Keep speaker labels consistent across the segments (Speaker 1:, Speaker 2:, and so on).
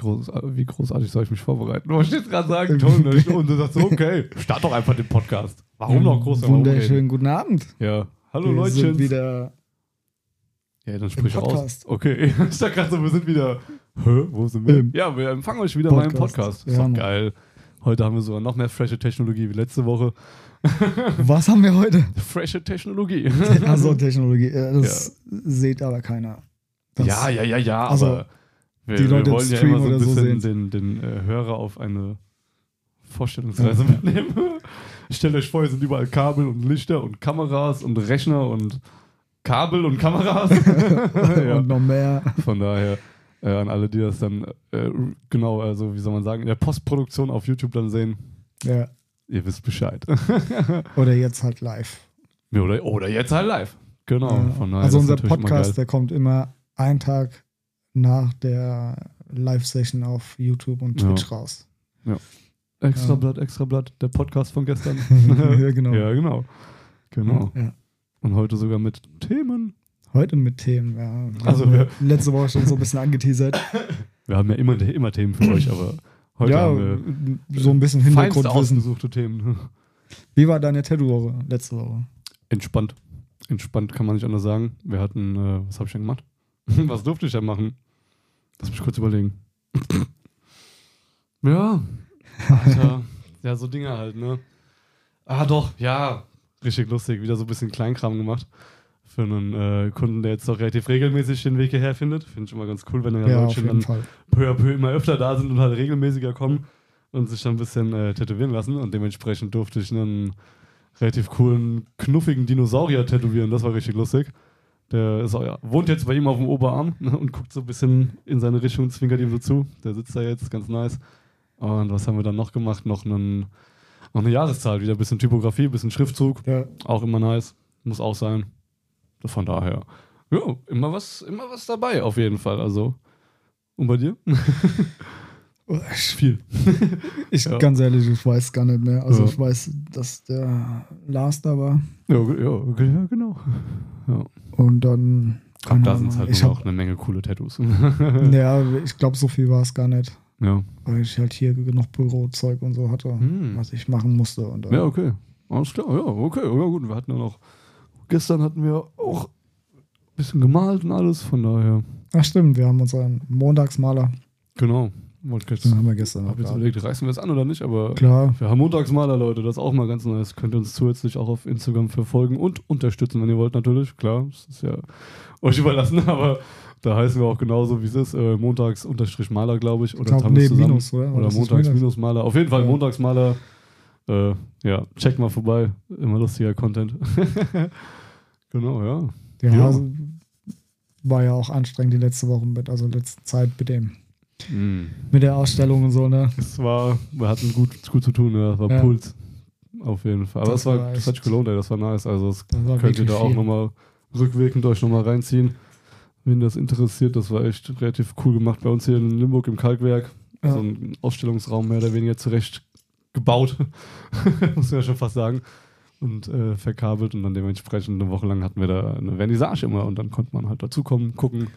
Speaker 1: Groß, wie großartig soll ich mich vorbereiten? Du möchtest gerade sagen, Ton, und du sagst so, okay, start doch einfach den Podcast. Warum noch groß darüber
Speaker 2: Wunderschönen guten Abend.
Speaker 1: Ja, hallo
Speaker 2: wir
Speaker 1: Leute.
Speaker 2: sind wieder
Speaker 1: Ja, dann sprich aus.
Speaker 2: Podcast.
Speaker 1: Okay, ich dachte gerade so, wir sind wieder. Hä, wo sind wir?
Speaker 2: Im
Speaker 1: ja, wir empfangen euch wieder mal im
Speaker 2: Podcast.
Speaker 1: Podcast. Ist
Speaker 2: Ja,
Speaker 1: doch geil. Heute haben wir sogar noch mehr frische Technologie wie letzte Woche.
Speaker 2: Was haben wir heute?
Speaker 1: Frische Technologie.
Speaker 2: Also Technologie. Das seht aber keiner. Das,
Speaker 1: ja, ja, ja, ja,
Speaker 2: also,
Speaker 1: aber wir,
Speaker 2: die Leute
Speaker 1: wir
Speaker 2: im
Speaker 1: wollen ja
Speaker 2: Stream
Speaker 1: immer so ein
Speaker 2: oder so
Speaker 1: bisschen
Speaker 2: sehen's.
Speaker 1: den, den äh, Hörer auf eine Vorstellungsreise mitnehmen. Stellt euch vor, hier sind überall Kabel und Lichter und Kameras und Rechner und Kabel und Kameras. ja.
Speaker 2: Und noch mehr.
Speaker 1: Von daher äh, an alle, die das dann äh, genau, also wie soll man sagen, in der Postproduktion auf YouTube dann sehen,
Speaker 2: Ja.
Speaker 1: ihr wisst Bescheid.
Speaker 2: Oder jetzt halt live.
Speaker 1: Ja, oder, oder jetzt halt live. Genau.
Speaker 2: Ja.
Speaker 1: Von daher
Speaker 2: also unser Podcast, der kommt immer einen Tag nach der Live-Session auf YouTube und
Speaker 1: Ja.
Speaker 2: Twitch raus.
Speaker 1: Extra
Speaker 2: Ja.
Speaker 1: Blatt, extra Blatt, der Podcast von gestern.
Speaker 2: ja, genau.
Speaker 1: Ja, genau. Genau.
Speaker 2: Ja.
Speaker 1: Und heute sogar mit Themen.
Speaker 2: Heute mit Themen, ja.
Speaker 1: Also
Speaker 2: Haben
Speaker 1: wir-
Speaker 2: letzte Woche schon so ein bisschen angeteasert.
Speaker 1: Wir haben ja immer, immer Themen für euch, aber heute
Speaker 2: ja,
Speaker 1: haben wir
Speaker 2: so ein bisschen
Speaker 1: feinste
Speaker 2: Hintergrundwissen.
Speaker 1: ausgesuchte Themen.
Speaker 2: Wie war deine Tattoo-Woche letzte Woche?
Speaker 1: Entspannt. Entspannt kann man nicht anders sagen. Wir hatten, äh, was habe ich denn gemacht? was durfte ich denn machen? Lass mich kurz überlegen. ja, Alter. ja, so Dinge halt, ne? Ah, doch, ja. Richtig lustig. Wieder so ein bisschen Kleinkram gemacht. Für einen äh, Kunden, der jetzt doch relativ regelmäßig den Weg hierher findet. Finde ich immer ganz cool, wenn dann
Speaker 2: Ja,
Speaker 1: Leute dann
Speaker 2: Fall.
Speaker 1: peu à peu immer öfter da sind und halt regelmäßiger kommen und sich dann ein bisschen äh, tätowieren lassen. Und dementsprechend durfte ich einen relativ coolen, knuffigen Dinosaurier tätowieren. Das war richtig lustig. Der ist wohnt jetzt bei ihm auf dem Oberarm ne, und guckt so ein bisschen in seine Richtung, zwinkert ihm so zu. Der sitzt da jetzt, ganz nice. Und was haben wir dann noch gemacht? Noch, einen, noch eine Jahreszahl, wieder ein bisschen Typografie, ein bisschen Schriftzug.
Speaker 2: Ja.
Speaker 1: Auch immer nice. Muss auch sein. Von daher, ja, immer was, immer was dabei, auf jeden Fall. Also, und bei dir? Viel.
Speaker 2: Ich,
Speaker 1: Ja.
Speaker 2: ganz ehrlich, ich weiß gar nicht mehr. Also
Speaker 1: Ja.
Speaker 2: ich weiß, dass der Last da war.
Speaker 1: Ja, ja, okay, ja genau. Ja.
Speaker 2: Und dann. Keine
Speaker 1: da sind halt
Speaker 2: ich
Speaker 1: nur
Speaker 2: hab,
Speaker 1: auch eine Menge coole Tattoos.
Speaker 2: Ja, ich glaube, so viel war es gar nicht.
Speaker 1: ja.
Speaker 2: Weil ich halt hier genug Bürozeug und so hatte,
Speaker 1: Hm.
Speaker 2: was ich machen musste. Und dann,
Speaker 1: ja, okay. Alles klar, ja, okay. Ja, gut. Wir hatten ja noch, gestern hatten wir auch ein bisschen gemalt und alles, von daher.
Speaker 2: Ach stimmt, wir haben unseren Montagsmaler.
Speaker 1: Genau. Wollte jetzt,
Speaker 2: haben wir gestern noch
Speaker 1: hab jetzt überlegt, reißen wir es an oder nicht, aber
Speaker 2: Klar.
Speaker 1: wir haben Montagsmaler, Leute, das ist auch mal ganz nice. Könnt ihr uns zusätzlich auch auf Instagram verfolgen und unterstützen, wenn ihr wollt, natürlich. Klar, das ist ja euch überlassen, aber da heißen wir auch genauso, wie es ist. Äh, Montags-Maler, glaube ich. Oder
Speaker 2: glaub,
Speaker 1: haben wir
Speaker 2: nee,
Speaker 1: zusammen.
Speaker 2: Minus, oder?
Speaker 1: Oder Montags-Maler. Auf jeden Fall
Speaker 2: Ja.
Speaker 1: Montagsmaler. Äh, ja, check mal vorbei. Immer lustiger Content. genau, ja.
Speaker 2: Ja,
Speaker 1: Ja.
Speaker 2: war ja auch anstrengend die letzte Woche mit, also letzte Zeit mit dem, mit der Ausstellung und so, ne?
Speaker 1: Es war, wir hatten gut, gut zu tun, ja. Das war
Speaker 2: Ja.
Speaker 1: Puls. Auf jeden Fall. Aber
Speaker 2: Das
Speaker 1: das, war,
Speaker 2: war
Speaker 1: das hat gelohnt, ey. Das war nice. Also, das
Speaker 2: Das war
Speaker 1: könnt ihr da auch nochmal rückwirkend euch nochmal reinziehen. Wenn das interessiert, das war echt relativ cool gemacht bei uns hier in Limburg im Kalkwerk.
Speaker 2: Ja.
Speaker 1: So ein Ausstellungsraum mehr oder weniger zurecht gebaut, muss man ja schon fast sagen. Und äh, verkabelt und dann dementsprechend eine Woche lang hatten wir da eine Vernissage immer und dann konnte man halt dazukommen, gucken,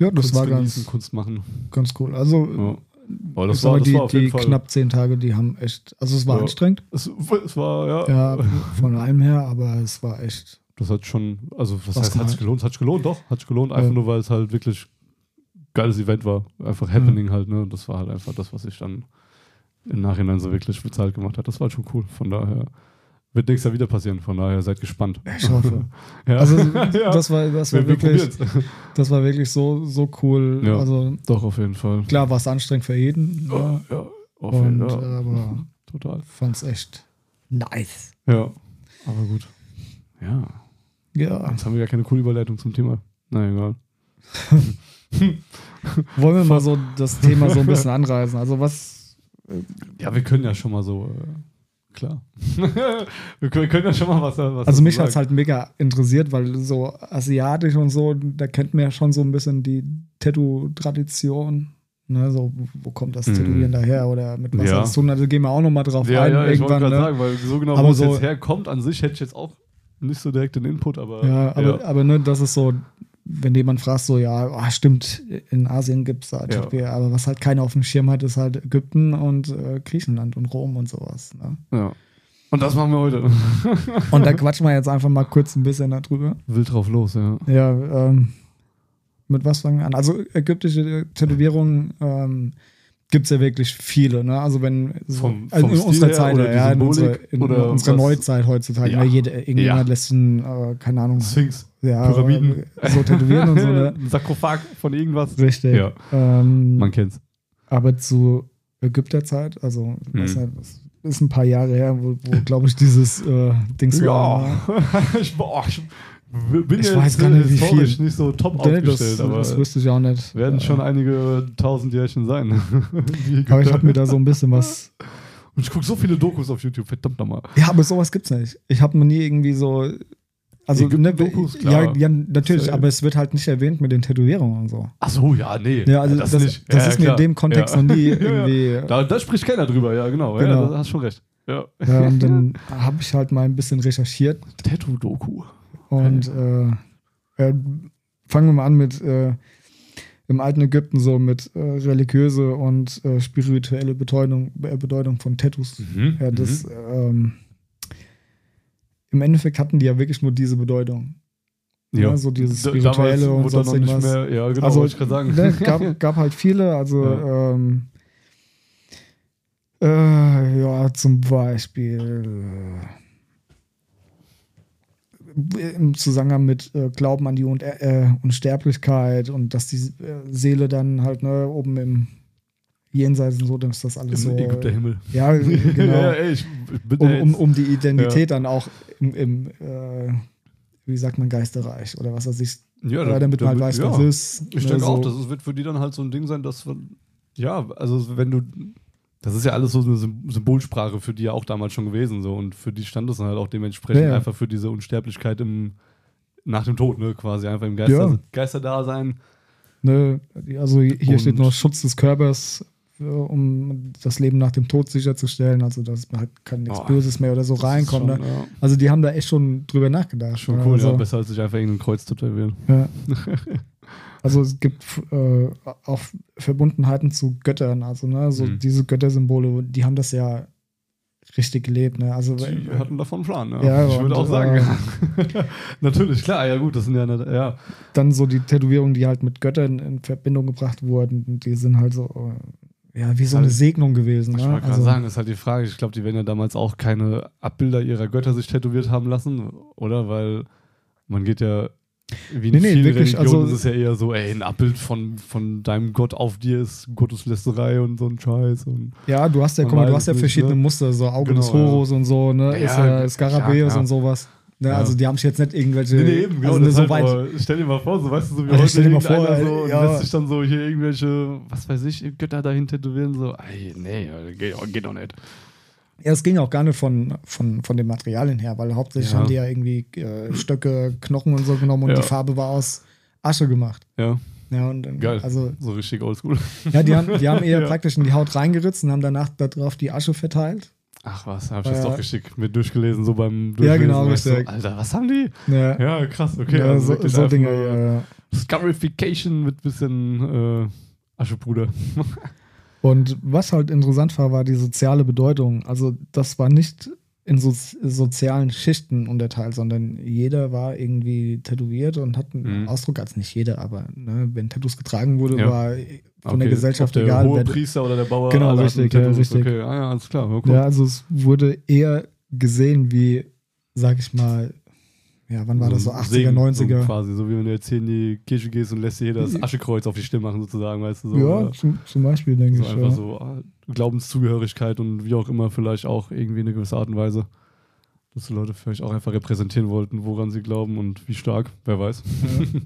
Speaker 2: Ja, das
Speaker 1: Kunst
Speaker 2: war
Speaker 1: genießen,
Speaker 2: ganz,
Speaker 1: Kunst machen.
Speaker 2: ganz cool. Also,
Speaker 1: Ja.
Speaker 2: Ich
Speaker 1: das war, das
Speaker 2: die,
Speaker 1: war
Speaker 2: die knapp zehn Tage, die haben echt, also es war
Speaker 1: Ja.
Speaker 2: anstrengend,
Speaker 1: Es, es war, ja,
Speaker 2: ja, von allem her, aber es war echt,
Speaker 1: Das hat schon, also was, heißt, hat sich gelohnt? Hat sich gelohnt, doch. Hat sich gelohnt, einfach
Speaker 2: Ja.
Speaker 1: nur, weil es halt wirklich geiles Event war. Einfach Happening halt, ne? Das war halt einfach das, was sich dann im Nachhinein so wirklich bezahlt gemacht hat. Das war halt schon cool. Von daher wird nächstes Jahr wieder passieren. Von daher seid gespannt.
Speaker 2: ich hoffe.
Speaker 1: ja.
Speaker 2: Also, das war, das war
Speaker 1: wir, wir
Speaker 2: wirklich,
Speaker 1: probieren's.
Speaker 2: das war wirklich so, so cool.
Speaker 1: Ja.
Speaker 2: Also,
Speaker 1: Doch, auf jeden Fall.
Speaker 2: klar war es anstrengend für jeden,
Speaker 1: Ja,
Speaker 2: ja,
Speaker 1: ja, auf jeden Fall.
Speaker 2: äh, aber
Speaker 1: Total.
Speaker 2: fand's echt nice.
Speaker 1: Ja, aber gut. Ja,
Speaker 2: Ja,
Speaker 1: jetzt haben wir ja keine coole Überleitung zum Thema. Na egal.
Speaker 2: wollen wir mal so das Thema so ein bisschen anreißen. Also, was,
Speaker 1: Ja, wir können ja schon mal so, äh, klar. wir können, ja schon mal was, was
Speaker 2: Also mich hat es halt mega interessiert, weil so asiatisch und so, da kennt man ja schon so ein bisschen die Tattoo-Tradition. Ne, so, wo kommt das
Speaker 1: Mhm.
Speaker 2: Tätowieren daher oder mit was
Speaker 1: Ja.
Speaker 2: hat es zu tun? Also gehen wir auch nochmal drauf
Speaker 1: Ja,
Speaker 2: ein
Speaker 1: ja, ich
Speaker 2: irgendwann.
Speaker 1: gerade
Speaker 2: Ne?
Speaker 1: sagen, weil so genau,
Speaker 2: Aber
Speaker 1: wo es
Speaker 2: so-
Speaker 1: jetzt herkommt, an sich hätte ich jetzt auch nicht so direkt den Input, aber
Speaker 2: Ja, aber, aber ne, das ist so wenn jemand fragt, so, ja, oh, stimmt, in Asien gibt es da Tätowierer, aber was halt keiner auf dem Schirm hat, ist halt Ägypten und äh, Griechenland und Rom und sowas. Ne?
Speaker 1: Ja. Und das machen wir heute.
Speaker 2: Und da quatschen wir jetzt einfach mal kurz ein bisschen darüber.
Speaker 1: Wild drauf los, ja.
Speaker 2: Ja, ähm, mit was fangen wir an? Also ägyptische Tätowierungen ähm, gibt es ja wirklich viele. Ne? Also wenn so,
Speaker 1: Vom-
Speaker 2: also
Speaker 1: vom
Speaker 2: in unserer Zeit,
Speaker 1: oder
Speaker 2: ja, ja, in unserer, in
Speaker 1: oder
Speaker 2: unserer? Neuzeit heutzutage.
Speaker 1: Ja.
Speaker 2: Ne? Jede, irgendjemand
Speaker 1: Ja.
Speaker 2: lässt einen, äh, keine Ahnung,
Speaker 1: Sphinx.
Speaker 2: Ja,
Speaker 1: Pyramiden.
Speaker 2: äh, so tätowieren und so. Ne?
Speaker 1: Ein Sarkophag von irgendwas.
Speaker 2: Richtig.
Speaker 1: Ja.
Speaker 2: Ähm,
Speaker 1: Man kennt's.
Speaker 2: aber zu Ägypterzeit, also
Speaker 1: Mhm.
Speaker 2: weiß nicht, das ist ein paar Jahre her, wo, wo glaube ich, dieses äh, Dings war.
Speaker 1: Ja. ich, boah, ich bin
Speaker 2: Ich
Speaker 1: ja
Speaker 2: weiß
Speaker 1: jetzt
Speaker 2: gar nicht, wie
Speaker 1: historisch
Speaker 2: viel.
Speaker 1: nicht so top
Speaker 2: Nee,
Speaker 1: aufgestellt,
Speaker 2: das,
Speaker 1: aber
Speaker 2: das wüsste ich auch nicht.
Speaker 1: werden
Speaker 2: Äh,
Speaker 1: schon einige tausend Jährchen sein.
Speaker 2: Aber ich habe mir da so ein bisschen was.
Speaker 1: Und ich gucke so viele Dokus auf YouTube, verdammt nochmal.
Speaker 2: Ja, aber sowas gibt's nicht. Ich habe noch nie irgendwie so. Also, ne,
Speaker 1: Dokus,
Speaker 2: ja, ja, natürlich,
Speaker 1: Safe.
Speaker 2: aber es wird halt nicht erwähnt mit den Tätowierungen und so.
Speaker 1: Ach so, ja, nee.
Speaker 2: Ja, also das, das,
Speaker 1: nicht.
Speaker 2: ist
Speaker 1: Ja,
Speaker 2: mir in dem Kontext
Speaker 1: ja.
Speaker 2: noch nie
Speaker 1: Ja, ja.
Speaker 2: irgendwie.
Speaker 1: Da, da spricht keiner drüber, ja, genau.
Speaker 2: Genau.
Speaker 1: Ja, da hast schon recht. Ja.
Speaker 2: Ja, und dann habe ich halt mal ein bisschen recherchiert
Speaker 1: Tattoo-Doku.
Speaker 2: und äh, äh, fangen wir mal an mit äh, im alten Ägypten so mit äh, religiöse und äh, spirituelle Bedeutung, äh, Bedeutung von Tattoos.
Speaker 1: Mhm.
Speaker 2: Ja, das ähm, im Endeffekt hatten die ja wirklich nur diese Bedeutung. Ja, so dieses Spirituelle
Speaker 1: damals
Speaker 2: und sonst irgendwas.
Speaker 1: Mehr, ja, genau,
Speaker 2: also
Speaker 1: wollte ich gerade sagen.
Speaker 2: ne, gab, gab halt viele, also
Speaker 1: Ja.
Speaker 2: ähm, äh, ja, zum Beispiel äh, im Zusammenhang mit äh, Glauben an die Un äh, Unsterblichkeit und dass die äh, Seele dann halt ne, oben im Jenseits und so, dann ist das alles
Speaker 1: Im
Speaker 2: so.
Speaker 1: Ägypterhimmel.
Speaker 2: Ja, genau.
Speaker 1: ja, ey, ich, ich
Speaker 2: um,
Speaker 1: ja
Speaker 2: um, um die Identität dann auch im, im äh, wie sagt man, Geisterreich oder was weiß ich.
Speaker 1: ja,
Speaker 2: Ja, damit man halt weiß,
Speaker 1: ja.
Speaker 2: was ist.
Speaker 1: Ich
Speaker 2: ne,
Speaker 1: denke
Speaker 2: so.
Speaker 1: auch, das wird für die dann halt so ein Ding sein, dass wir- ja, also wenn du das ist ja alles so eine Sym- Symbolsprache für die ja auch damals schon gewesen so und für die stand es dann halt auch dementsprechend
Speaker 2: Ja, ja.
Speaker 1: einfach für diese Unsterblichkeit im nach dem Tod, ne, quasi einfach im Geister,
Speaker 2: Ja.
Speaker 1: Geisterdasein.
Speaker 2: Ne, also hier
Speaker 1: Und-
Speaker 2: steht noch Schutz des Körpers, um das Leben nach dem Tod sicherzustellen. Also dass halt kein nichts
Speaker 1: Oh,
Speaker 2: Böses mehr oder so reinkommt.
Speaker 1: schon,
Speaker 2: Ne?
Speaker 1: ja,
Speaker 2: Also die haben da echt schon drüber nachgedacht.
Speaker 1: schon
Speaker 2: ne?
Speaker 1: cool,
Speaker 2: also,
Speaker 1: ja, besser als sich einfach irgendein Kreuz zu tätowieren.
Speaker 2: ja. Also es gibt äh, auch Verbundenheiten zu Göttern. Also ne, so
Speaker 1: Mhm.
Speaker 2: diese Göttersymbole, die haben das ja richtig gelebt. Ne? Also
Speaker 1: Die hatten davon einen Plan, ja.
Speaker 2: Ja,
Speaker 1: ich würde auch sagen.
Speaker 2: äh,
Speaker 1: Natürlich, klar, ja gut, das sind ja, nicht- ja.
Speaker 2: dann so die Tätowierungen, die halt mit Göttern in Verbindung gebracht wurden, die sind halt so, äh, ja, wie so eine Segnung gewesen.
Speaker 1: Ich
Speaker 2: Ne?
Speaker 1: wollte gerade
Speaker 2: Also,
Speaker 1: sagen, das ist halt die Frage. Ich glaube, die werden ja damals auch keine Abbilder ihrer Götter sich tätowiert haben lassen, oder? Weil man geht ja, wie in
Speaker 2: Nee, nee,
Speaker 1: vielen
Speaker 2: wirklich,
Speaker 1: Religionen
Speaker 2: also-
Speaker 1: ist es ja eher so, ey, ein Abbild von, von deinem Gott auf dir ist Gotteslästerei und so ein Scheiß. Und
Speaker 2: ja, du hast ja, guck mal, du hast ja verschiedene
Speaker 1: ne?
Speaker 2: Muster, so Auge
Speaker 1: Genau,
Speaker 2: des Horus und so, ne?
Speaker 1: Ja,
Speaker 2: ist
Speaker 1: ja,
Speaker 2: ja Skarabäus
Speaker 1: ja, ja.
Speaker 2: und sowas. Ne?
Speaker 1: Ja.
Speaker 2: Also die haben sich jetzt nicht irgendwelche.
Speaker 1: Nee, nee, eben, genau,
Speaker 2: also ne, so weit.
Speaker 1: aber stell dir mal vor, so weißt du, so wie
Speaker 2: Alter,
Speaker 1: heute
Speaker 2: stell dir mal vor,
Speaker 1: so, und
Speaker 2: ja.
Speaker 1: lässt sich dann so hier irgendwelche, was weiß ich, Götter dahin tätowieren, so, ey, nee, geht, geht doch nicht.
Speaker 2: Ja, es ging auch gar nicht von, von, von den Materialien her, weil hauptsächlich
Speaker 1: Ja.
Speaker 2: haben die ja irgendwie äh, Stöcke, Knochen und so genommen und
Speaker 1: Ja.
Speaker 2: die Farbe war aus Asche gemacht.
Speaker 1: Ja,
Speaker 2: Ja, und
Speaker 1: geil.
Speaker 2: also
Speaker 1: so richtig oldschool.
Speaker 2: Ja, die haben, die haben eher praktisch in die Haut reingeritzt und haben danach darauf die Asche verteilt.
Speaker 1: Ach was, hab ich das
Speaker 2: Äh,
Speaker 1: doch richtig mit durchgelesen, so beim
Speaker 2: Ja,
Speaker 1: Durchlesen.
Speaker 2: genau,
Speaker 1: war ich so. Alter, was haben die?
Speaker 2: Ja,
Speaker 1: Ja, krass, okay.
Speaker 2: ja,
Speaker 1: also
Speaker 2: so, so
Speaker 1: einfach
Speaker 2: Dinge.
Speaker 1: nur
Speaker 2: Ja.
Speaker 1: Scarification mit bisschen äh, Aschepruder.
Speaker 2: Und was halt interessant war, war die soziale Bedeutung. Also das war nicht in so, sozialen Schichten unterteilt, sondern jeder war irgendwie tätowiert und hat einen
Speaker 1: Mhm.
Speaker 2: Ausdruck, als nicht jeder, aber ne, wenn Tattoos getragen wurde,
Speaker 1: Ja.
Speaker 2: war von der
Speaker 1: Okay,
Speaker 2: Gesellschaft
Speaker 1: ob der
Speaker 2: egal.
Speaker 1: hohe
Speaker 2: wer-
Speaker 1: Priester oder der Bauer.
Speaker 2: Genau, richtig, ja, richtig.
Speaker 1: Okay, ah, ja, alles klar. Cool.
Speaker 2: Ja, also es wurde eher gesehen wie, sag ich mal, ja, wann war das so,
Speaker 1: ein
Speaker 2: 80er,
Speaker 1: Segen,
Speaker 2: 90er?
Speaker 1: So quasi, so wie wenn du jetzt hier in die Kirche gehst und lässt dir jeder das Aschekreuz auf die Stirn machen, sozusagen, weißt du? So,
Speaker 2: ja, zum, zum Beispiel, denke
Speaker 1: so
Speaker 2: ich.
Speaker 1: einfach
Speaker 2: ja.
Speaker 1: so ah, Glaubenszugehörigkeit und wie auch immer, vielleicht auch irgendwie eine gewisse Art und Weise. Dass die Leute vielleicht auch einfach repräsentieren wollten, woran sie glauben und wie stark, wer weiß.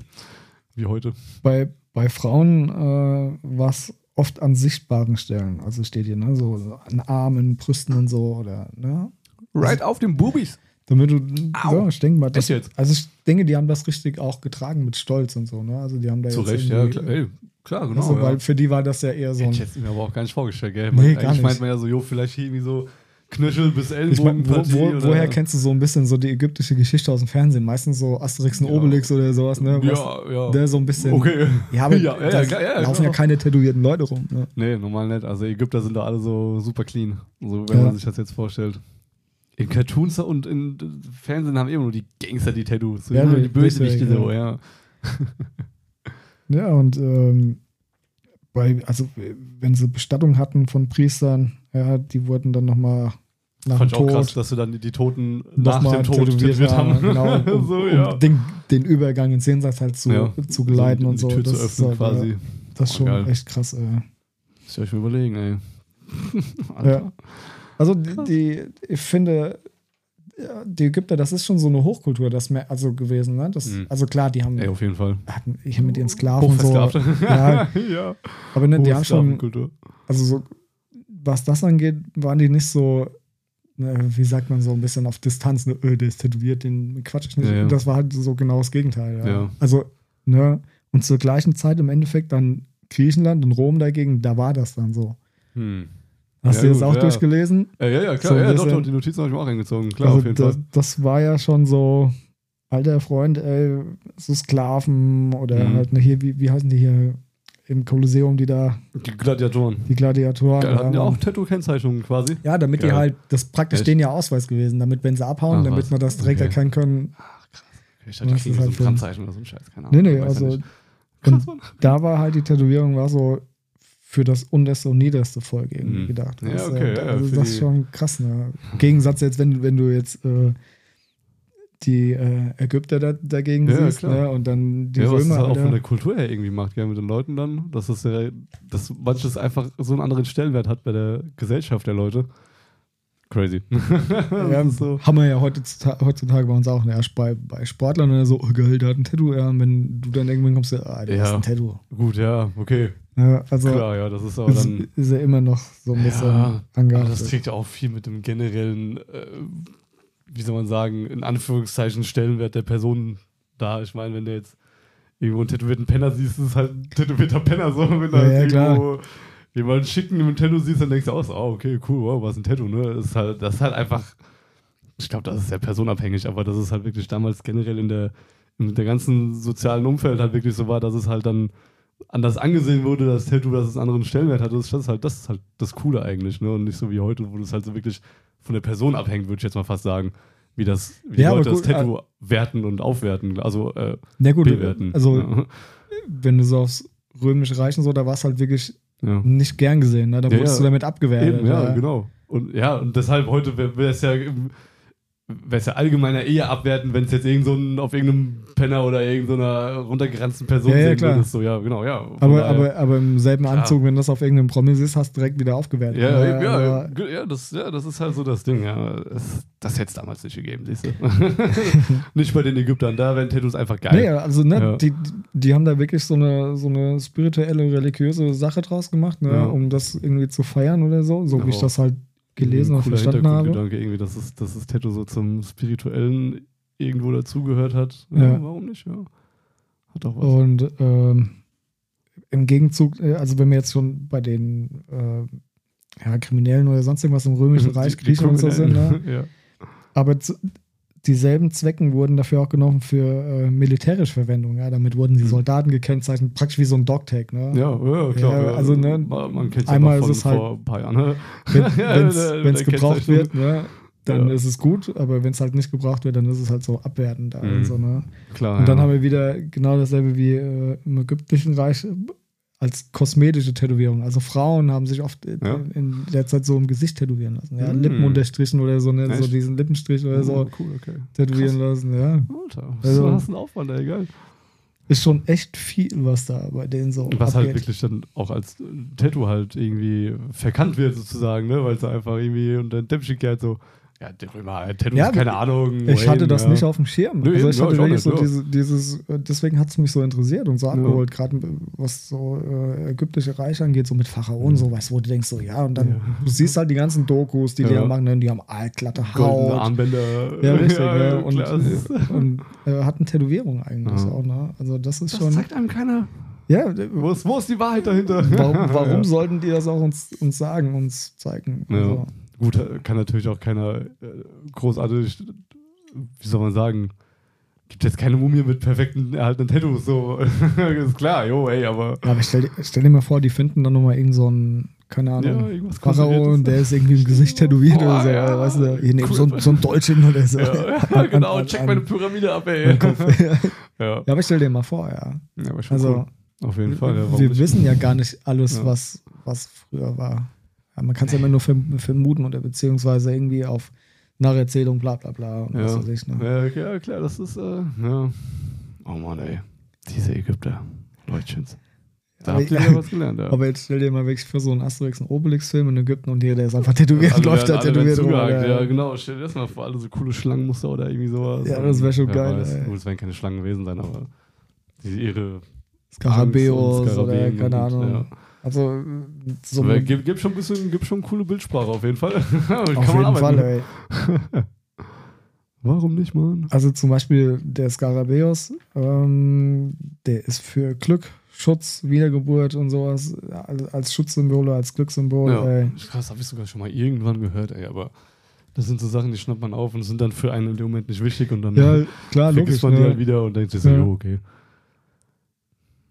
Speaker 1: wie heute.
Speaker 2: Bei, bei Frauen äh, war es oft an sichtbaren Stellen. Also steht hier, ne, so an Armen, Brüsten und so, oder, ne?
Speaker 1: Right auf den Boobies.
Speaker 2: Damit du,
Speaker 1: Au.
Speaker 2: ja, ich denke mal, das, also ich denke, die haben das richtig auch getragen mit Stolz und so, ne? Also die haben da
Speaker 1: Zu
Speaker 2: jetzt
Speaker 1: Recht, ja, klar, ey, klar genau.
Speaker 2: also,
Speaker 1: ja.
Speaker 2: weil für die war das ja eher so
Speaker 1: Hätte
Speaker 2: ein,
Speaker 1: ich jetzt mir aber auch gar nicht vorgestellt, gell?
Speaker 2: Nee,
Speaker 1: Nee,
Speaker 2: gar
Speaker 1: Eigentlich
Speaker 2: nicht.
Speaker 1: meint man ja so, jo, vielleicht irgendwie so Knöchel bis
Speaker 2: Ich mein, wo, wo, woher kennst du so ein bisschen so die ägyptische Geschichte aus dem Fernsehen? Meistens so Asterix und
Speaker 1: Ja.
Speaker 2: Obelix oder sowas, ne? Was-
Speaker 1: Ja, ja.
Speaker 2: Der so ein bisschen.
Speaker 1: Okay.
Speaker 2: Ja, aber
Speaker 1: Ja, ja,
Speaker 2: da
Speaker 1: ja,
Speaker 2: laufen ja keine tätowierten Leute rum. Ne?
Speaker 1: Nee, normal nicht. Also Ägypter sind da alle so super clean. So, wenn man sich das jetzt vorstellt. In Cartoons und in Fernsehen haben immer nur die Gangster die Tattoos. So
Speaker 2: Ja,
Speaker 1: die
Speaker 2: richtig,
Speaker 1: Bösewichte
Speaker 2: ja.
Speaker 1: so, ja.
Speaker 2: Ja, und ähm, bei, also wenn sie Bestattung hatten von Priestern, ja, die wurden dann nochmal nach
Speaker 1: Fand
Speaker 2: dem
Speaker 1: ich auch krass,
Speaker 2: Tod
Speaker 1: dass sie dann die Toten nach dem Tod tätowiert haben.
Speaker 2: Genau, um,
Speaker 1: so, ja.
Speaker 2: um den, den Übergang ins Jenseits halt zu,
Speaker 1: Ja.
Speaker 2: zu geleiten
Speaker 1: um
Speaker 2: und so.
Speaker 1: Die Tür
Speaker 2: das
Speaker 1: zu öffnen
Speaker 2: halt,
Speaker 1: quasi.
Speaker 2: Ja, das ist
Speaker 1: Oh,
Speaker 2: schon
Speaker 1: geil.
Speaker 2: echt krass. Äh.
Speaker 1: Muss ich euch mal überlegen, ey.
Speaker 2: Ja. Also die, die, ich finde, die Ägypter, das ist schon so eine Hochkultur, das mehr, also gewesen. Ne? Das,
Speaker 1: Mhm.
Speaker 2: Also klar, die haben,
Speaker 1: Ey, auf jeden Fall.
Speaker 2: hatten hier mit ihren Sklaven so. Ja,
Speaker 1: ja.
Speaker 2: aber ne, die haben schon, also so, was das angeht, waren die nicht so, ne, wie sagt man so, ein bisschen auf Distanz, ne, öh, der ist tätowiert, den quatsch ich nicht.
Speaker 1: Ja, ja.
Speaker 2: Das war halt so genau das Gegenteil. Ja.
Speaker 1: Ja.
Speaker 2: Also, ne, und zur gleichen Zeit im Endeffekt dann Griechenland und Rom dagegen, da war das dann so.
Speaker 1: Hm.
Speaker 2: Hast
Speaker 1: Ja,
Speaker 2: du das
Speaker 1: gut,
Speaker 2: auch
Speaker 1: ja.
Speaker 2: durchgelesen?
Speaker 1: Äh, ja, ja, klar.
Speaker 2: So
Speaker 1: ja, doch, doch, die Notizen habe ich mir auch reingezogen. Klar,
Speaker 2: also
Speaker 1: auf jeden
Speaker 2: das,
Speaker 1: Fall.
Speaker 2: das war ja schon so, alter Freund, ey, so Sklaven oder
Speaker 1: Mhm.
Speaker 2: halt, ne, hier, wie, wie heißen die hier im Kolosseum, die da,
Speaker 1: Die Gladiatoren.
Speaker 2: die Gladiatoren.
Speaker 1: Geil, hatten ja auch Tattoo-Kennzeichnungen quasi.
Speaker 2: Ja, damit die
Speaker 1: Geil.
Speaker 2: halt, das ist praktisch
Speaker 1: Echt?
Speaker 2: denen ja Ausweis gewesen, damit, wenn sie abhauen,
Speaker 1: Ach,
Speaker 2: damit man das direkt
Speaker 1: Okay.
Speaker 2: erkennen können.
Speaker 1: Ich
Speaker 2: Das
Speaker 1: dachte,
Speaker 2: ist
Speaker 1: kriegen
Speaker 2: halt
Speaker 1: so ein Brandzeichen oder so ein Scheiß, keine Ahnung.
Speaker 2: Nee, nee,
Speaker 1: ja
Speaker 2: also,
Speaker 1: nicht. Krass,
Speaker 2: da war halt die Tätowierung war so für das unterste und niederste Volk irgendwie
Speaker 1: Mhm.
Speaker 2: gedacht.
Speaker 1: Ja,
Speaker 2: Das,
Speaker 1: okay, ja,
Speaker 2: also das ist schon krass, ne? Im Gegensatz jetzt, wenn, wenn du jetzt äh, die äh, Ägypter da, dagegen
Speaker 1: Ja,
Speaker 2: siehst, ne? Und dann die
Speaker 1: ja, was es
Speaker 2: Römer.
Speaker 1: halt auch von der Kultur her irgendwie macht, gell, mit den Leuten dann, dass es ja, dass manches einfach so einen anderen Stellenwert hat bei der Gesellschaft der Leute. Crazy.
Speaker 2: ja,
Speaker 1: Das so.
Speaker 2: Haben wir ja heutzutage, heutzutage bei uns auch, ne? Erst bei, bei Sportlern oder so, oh geil, der hat ein Tattoo, ja, und wenn du dann irgendwann kommst, ah, der
Speaker 1: Ja.
Speaker 2: hast ein Tattoo.
Speaker 1: Gut, ja, okay.
Speaker 2: Ja, also
Speaker 1: Klar, ja, das ist aber
Speaker 2: ist,
Speaker 1: dann.
Speaker 2: ist er immer noch so ein bisschen
Speaker 1: Ja, aber
Speaker 2: angehaftet.
Speaker 1: das trägt ja auch viel mit dem generellen, äh, wie soll man sagen, in Anführungszeichen Stellenwert der Person da. Ich meine, wenn du jetzt irgendwo einen tätowierten Penner siehst, ist es halt ein tätowierter Penner so. Wenn du
Speaker 2: Ja,
Speaker 1: halt
Speaker 2: ja,
Speaker 1: irgendwo jemanden schicken mit Tattoo siehst, dann denkst du auch so, oh, okay, cool, wow, was ist ein Tattoo, ne? Das ist halt, das ist halt einfach, ich glaube, das ist sehr personabhängig, aber das ist halt wirklich damals generell in der, in der ganzen sozialen Umfeld halt wirklich so war, dass es halt dann anders angesehen wurde, das Tattoo, dass es einen anderen Stellenwert hat. Das ist halt das, ist halt das Coole eigentlich, ne? Und nicht so wie heute, wo das halt so wirklich von der Person abhängt, würde ich jetzt mal fast sagen. Wie das, wie die
Speaker 2: Ja, aber
Speaker 1: Leute das
Speaker 2: gut, äh,
Speaker 1: Tattoo werten und aufwerten, also äh,
Speaker 2: Na gut,
Speaker 1: bewerten.
Speaker 2: also
Speaker 1: ja.
Speaker 2: wenn du so aufs Römische Reich und so, da war es halt wirklich
Speaker 1: ja.
Speaker 2: nicht gern gesehen, ne? Da wurdest du damit abgewertet.
Speaker 1: Eben, ja,
Speaker 2: ja.
Speaker 1: genau. Und ja, und deshalb heute wäre es ja, wäre es ja allgemeiner eher abwerten, wenn es jetzt irgend so ein, auf irgendeinem Penner oder irgendeiner runtergeranzten Person
Speaker 2: Ja, ja, klar.
Speaker 1: würdest. So, ja, genau, ja.
Speaker 2: Aber,
Speaker 1: daher-
Speaker 2: aber, aber im selben
Speaker 1: Klar.
Speaker 2: Anzug, wenn das auf irgendeinem Promi siehst, hast du direkt wieder aufgewertet.
Speaker 1: Ja,
Speaker 2: ne?
Speaker 1: ja,
Speaker 2: Aber-
Speaker 1: ja, das, ja, das ist halt so das Ding, ja. Das, das hätte es damals nicht gegeben, siehst du. nicht bei den Ägyptern, da wären Tattoos einfach geil.
Speaker 2: Nee, also ne,
Speaker 1: Ja.
Speaker 2: die, die haben da wirklich so eine, so eine spirituelle, religiöse Sache draus gemacht, ne, um das irgendwie zu feiern oder so, so wie ich
Speaker 1: Ja.
Speaker 2: das halt gelesen und verstanden habe.
Speaker 1: Hintergrundgedanke irgendwie, dass, es, dass das Tattoo so zum Spirituellen irgendwo dazugehört hat.
Speaker 2: Ja.
Speaker 1: Warum nicht, ja. Hat doch was.
Speaker 2: Und ähm, im Gegenzug, äh, also wenn wir jetzt schon bei den äh, ja, Kriminellen oder sonst irgendwas im Römischen Reich, Griechen und so sind, ne?
Speaker 1: Ja.
Speaker 2: aber zu, dieselben Zwecken wurden dafür auch genommen für äh, militärische Verwendung. Ja? Damit wurden die
Speaker 1: Mhm.
Speaker 2: Soldaten gekennzeichnet, praktisch wie so ein Dogtag. Ne?
Speaker 1: Ja, ja, klar.
Speaker 2: Ja, also, ne,
Speaker 1: man, kennt es
Speaker 2: einmal
Speaker 1: ja
Speaker 2: ist es halt-
Speaker 1: vor ein paar Jahren. Ne?
Speaker 2: Wenn es gebraucht wird, ne, dann
Speaker 1: Ja.
Speaker 2: ist es gut, aber wenn es halt nicht gebraucht wird, dann ist es halt so abwertend. Da
Speaker 1: Mhm.
Speaker 2: und so, ne?
Speaker 1: Klar.
Speaker 2: Und dann
Speaker 1: ja.
Speaker 2: haben wir wieder genau dasselbe wie äh, im ägyptischen Reich als kosmetische Tätowierung. Also Frauen haben sich oft in,
Speaker 1: Ja.
Speaker 2: in der Zeit so im Gesicht tätowieren lassen. Ja?
Speaker 1: Mhm.
Speaker 2: Lippen unterstrichen oder so, ne? so diesen Lippenstrich oder
Speaker 1: Oh,
Speaker 2: so
Speaker 1: cool, okay.
Speaker 2: tätowieren lassen. Ja.
Speaker 1: Alter, was Also- hast du einen Aufwand, ey, geil.
Speaker 2: Ist schon echt viel, was da bei denen so
Speaker 1: Was halt
Speaker 2: abgeht.
Speaker 1: wirklich dann auch als äh, Tattoo halt irgendwie verkannt wird, sozusagen, ne? Weil es einfach irgendwie unter den Teppich geht, so, ja, der Römer, äh, Tattoos,
Speaker 2: Ja,
Speaker 1: keine Ahnung.
Speaker 2: Ich hatte
Speaker 1: wohin,
Speaker 2: das
Speaker 1: ja.
Speaker 2: nicht auf dem Schirm.
Speaker 1: Nö,
Speaker 2: also ich
Speaker 1: ja,
Speaker 2: hatte wirklich so diese, dieses, äh, deswegen hat es mich so interessiert und so abgeholt, gerade was so äh, ägyptische Reich angeht, so mit Pharaonen, so weißt du, wo du denkst, so ja, und dann, du siehst halt die ganzen Dokus, die die
Speaker 1: Ja.
Speaker 2: da machen, ne, die haben allglatte
Speaker 1: Goldene
Speaker 2: Haut.
Speaker 1: Armbänder.
Speaker 2: Ja, richtig, ne? und,
Speaker 1: das
Speaker 2: äh, und äh, hatten Tätowierung eigentlich auch, ne? Also das ist
Speaker 1: das
Speaker 2: schon.
Speaker 1: zeigt einem keiner.
Speaker 2: Ja, äh,
Speaker 1: Wo ist, wo ist die Wahrheit dahinter?
Speaker 2: warum, warum sollten die das auch uns, uns sagen, uns zeigen?
Speaker 1: Ja.
Speaker 2: Also,
Speaker 1: gut, kann natürlich auch keiner äh, großartig, wie soll man sagen, gibt jetzt keine Mumie mit perfekten erhaltenen Tattoos, so. ist klar, jo, ey, aber.
Speaker 2: Ja, aber stell, dir- stell dir mal vor, die finden dann nochmal irgend so einen, keine
Speaker 1: Ja,
Speaker 2: Ahnung,
Speaker 1: irgendwas
Speaker 2: Pharao und der ist irgendwie im Gesicht tätowiert
Speaker 1: Boah,
Speaker 2: oder so,
Speaker 1: ja.
Speaker 2: weißt du, hier neben
Speaker 1: Cool.
Speaker 2: so, ein- so ein Dolchen oder so.
Speaker 1: Ja, ja,
Speaker 2: An-
Speaker 1: genau,
Speaker 2: an-
Speaker 1: check
Speaker 2: an-
Speaker 1: meine Pyramide ab, ey.
Speaker 2: ja,
Speaker 1: Ja,
Speaker 2: aber stell dir mal vor, ja.
Speaker 1: ja aber schon
Speaker 2: Also,
Speaker 1: cool. Auf jeden Fall, ja.
Speaker 2: wir wissen ja gar nicht alles,
Speaker 1: Ja.
Speaker 2: was, was früher war. Ja, man kann es ja immer nur verm- vermuten oder beziehungsweise irgendwie auf Nacherzählung, bla bla bla und was
Speaker 1: Ja.
Speaker 2: weiß ich. Ne?
Speaker 1: Ja, ja, klar, das ist, äh, ja. Oh Mann, ey. Diese Ägypter. Leutchens. Da habt ihr ja was gelernt, ja.
Speaker 2: Aber jetzt stell dir mal wirklich für so einen Asterix und Obelix-Film in Ägypten und hier, der ist einfach tätowiert,
Speaker 1: Alle
Speaker 2: läuft da tätowiert rum.
Speaker 1: Ja, genau. Stell dir das mal vor, alle so coole Schlangenmuster oder irgendwie sowas.
Speaker 2: Ja, das wär schon
Speaker 1: Wer
Speaker 2: geil,
Speaker 1: weiß. Gut, es werden keine Schlangen gewesen sein, aber die ihre und
Speaker 2: oder keine Ahnung.
Speaker 1: ja.
Speaker 2: Also so
Speaker 1: Aber gibt, gibt schon ein bisschen, gibt schon coole Bildsprache auf jeden Fall.
Speaker 2: Auf jeden Fall, ey.
Speaker 1: Warum nicht, Mann?
Speaker 2: Also zum Beispiel der Skarabäus, ähm, der ist für Glück, Schutz, Wiedergeburt und sowas als, als Schutzsymbol, als Glückssymbol.
Speaker 1: Ja,
Speaker 2: Ey.
Speaker 1: krass, habe ich sogar schon mal irgendwann gehört, ey, aber das sind so Sachen, die schnappt man auf und sind dann für einen in dem Moment nicht wichtig und dann
Speaker 2: ja klar,
Speaker 1: vergisst
Speaker 2: logisch.
Speaker 1: man die halt
Speaker 2: Ne?
Speaker 1: wieder und denkt sich so,
Speaker 2: Ja.
Speaker 1: jo, okay.